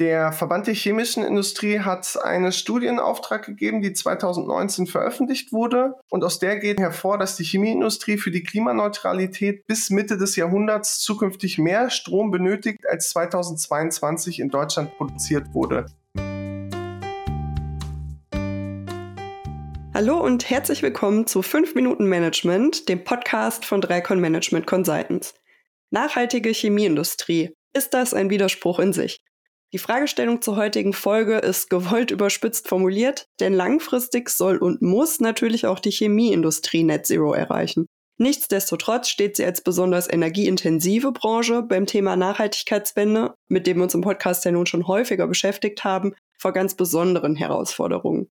Der Verband der chemischen Industrie hat eine Studie in Auftrag gegeben, die 2019 veröffentlicht wurde. Und aus der geht hervor, dass die Chemieindustrie für die Klimaneutralität bis Mitte des Jahrhunderts zukünftig mehr Strom benötigt, als 2022 in Deutschland produziert wurde. Hallo und herzlich willkommen zu 5 Minuten Management, dem Podcast von Dreikon Management Consultants. Nachhaltige Chemieindustrie. Ist das ein Widerspruch in sich? Die Fragestellung zur heutigen Folge ist gewollt überspitzt formuliert, denn langfristig soll und muss natürlich auch die Chemieindustrie Net Zero erreichen. Nichtsdestotrotz steht sie als besonders energieintensive Branche beim Thema Nachhaltigkeitswende, mit dem wir uns im Podcast ja nun schon häufiger beschäftigt haben, vor ganz besonderen Herausforderungen.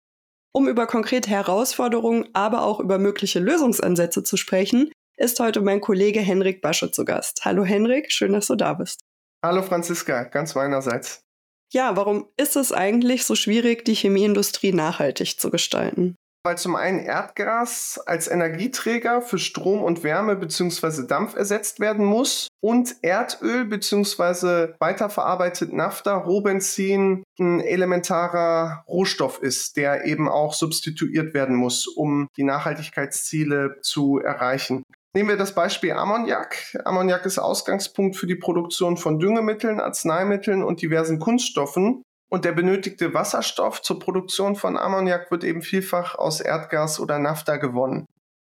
Um über konkrete Herausforderungen, aber auch über mögliche Lösungsansätze zu sprechen, ist heute mein Kollege Henrik Basche zu Gast. Hallo Henrik, schön, dass du da bist. Hallo Franziska, ganz meinerseits. Ja, warum ist es eigentlich so schwierig, die Chemieindustrie nachhaltig zu gestalten? Weil zum einen Erdgas als Energieträger für Strom und Wärme bzw. Dampf ersetzt werden muss und Erdöl bzw. weiterverarbeitet Naphtha, Rohbenzin ein elementarer Rohstoff ist, der eben auch substituiert werden muss, um die Nachhaltigkeitsziele zu erreichen. Nehmen wir das Beispiel Ammoniak. Ammoniak ist Ausgangspunkt für die Produktion von Düngemitteln, Arzneimitteln und diversen Kunststoffen. Und der benötigte Wasserstoff zur Produktion von Ammoniak wird eben vielfach aus Erdgas oder Naphtha gewonnen.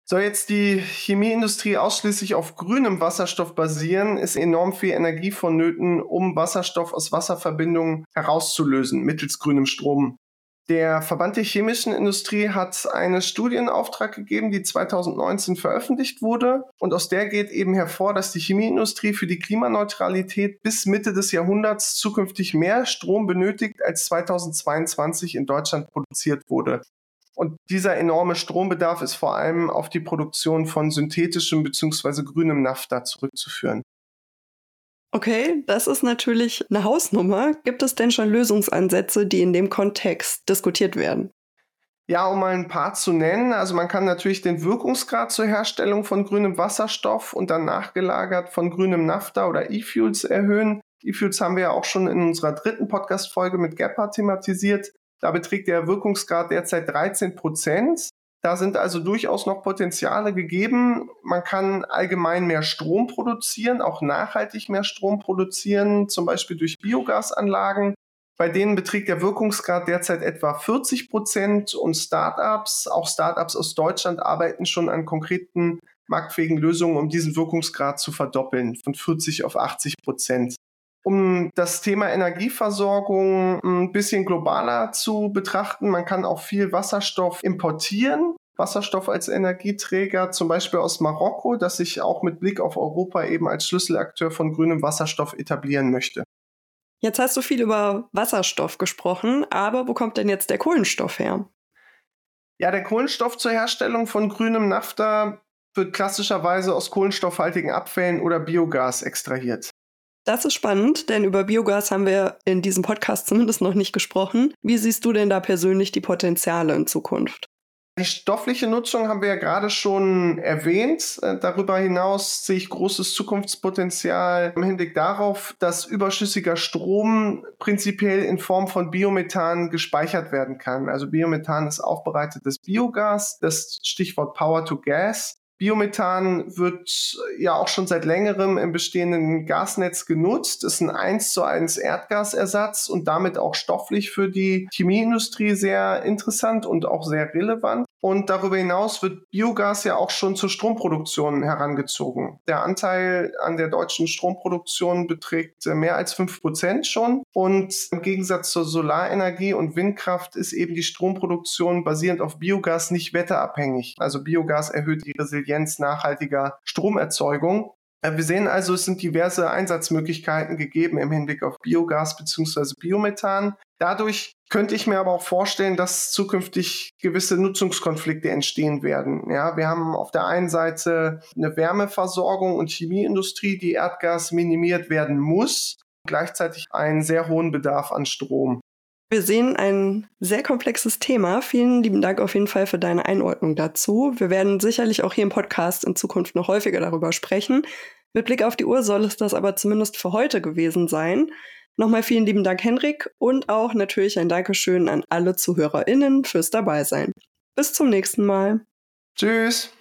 Soll jetzt die Chemieindustrie ausschließlich auf grünem Wasserstoff basieren, ist enorm viel Energie vonnöten, um Wasserstoff aus Wasserverbindungen herauszulösen mittels grünem Strom. Der Verband der chemischen Industrie hat eine Studie in Auftrag gegeben, die 2019 veröffentlicht wurde. Und aus der geht eben hervor, dass die Chemieindustrie für die Klimaneutralität bis Mitte des Jahrhunderts zukünftig mehr Strom benötigt, als 2022 in Deutschland produziert wurde. Und dieser enorme Strombedarf ist vor allem auf die Produktion von synthetischem bzw. grünem Naphtha zurückzuführen. Okay, das ist natürlich eine Hausnummer. Gibt es denn schon Lösungsansätze, die in dem Kontext diskutiert werden? Ja, um mal ein paar zu nennen. Also man kann natürlich den Wirkungsgrad zur Herstellung von grünem Wasserstoff und dann nachgelagert von grünem Naphtha oder E-Fuels erhöhen. E-Fuels haben wir ja auch schon in unserer dritten Podcast-Folge mit Gepard thematisiert. Da beträgt der Wirkungsgrad derzeit 13 Prozent. Da sind also durchaus noch Potenziale gegeben. Man kann allgemein mehr Strom produzieren, auch nachhaltig mehr Strom produzieren, zum Beispiel durch Biogasanlagen. Bei denen beträgt der Wirkungsgrad derzeit etwa 40 Prozent und Startups, auch Startups aus Deutschland arbeiten schon an konkreten marktfähigen Lösungen, um diesen Wirkungsgrad zu verdoppeln, von 40 auf 80 Prozent. Um das Thema Energieversorgung ein bisschen globaler zu betrachten, man kann auch viel Wasserstoff importieren. Wasserstoff als Energieträger, zum Beispiel aus Marokko, das sich auch mit Blick auf Europa eben als Schlüsselakteur von grünem Wasserstoff etablieren möchte. Jetzt hast du viel über Wasserstoff gesprochen, aber wo kommt denn jetzt der Kohlenstoff her? Ja, der Kohlenstoff zur Herstellung von grünem Naphtha wird klassischerweise aus kohlenstoffhaltigen Abfällen oder Biogas extrahiert. Das ist spannend, denn über Biogas haben wir in diesem Podcast zumindest noch nicht gesprochen. Wie siehst du denn da persönlich die Potenziale in Zukunft? Die stoffliche Nutzung haben wir ja gerade schon erwähnt. Äh, darüber hinaus sehe ich großes Zukunftspotenzial im Hinblick darauf, dass überschüssiger Strom prinzipiell in Form von Biomethan gespeichert werden kann. Also Biomethan ist aufbereitetes Biogas, das Stichwort Power to Gas. Biomethan wird ja auch schon seit längerem im bestehenden Gasnetz genutzt, ist ein 1 zu 1 Erdgasersatz und damit auch stofflich für die Chemieindustrie sehr interessant und auch sehr relevant. Und darüber hinaus wird Biogas ja auch schon zur Stromproduktion herangezogen. Der Anteil an der deutschen Stromproduktion beträgt mehr als fünf Prozent schon. Und im Gegensatz zur Solarenergie und Windkraft ist eben die Stromproduktion basierend auf Biogas nicht wetterabhängig. Also Biogas erhöht die Resilienz nachhaltiger Stromerzeugung. Äh, wir sehen also, es sind diverse Einsatzmöglichkeiten gegeben im Hinblick auf Biogas bzw. Biomethan. Dadurch könnte ich mir aber auch vorstellen, dass zukünftig gewisse Nutzungskonflikte entstehen werden. Ja, wir haben auf der einen Seite eine Wärmeversorgung und Chemieindustrie, die Erdgas minimiert werden muss, gleichzeitig einen sehr hohen Bedarf an Strom. Wir sehen ein sehr komplexes Thema. Vielen lieben Dank auf jeden Fall für deine Einordnung dazu. Wir werden sicherlich auch hier im Podcast in Zukunft noch häufiger darüber sprechen. Mit Blick auf die Uhr soll es das aber zumindest für heute gewesen sein. Nochmal vielen lieben Dank, Henrik, und auch natürlich ein Dankeschön an alle ZuhörerInnen fürs Dabeisein. Bis zum nächsten Mal. Tschüss.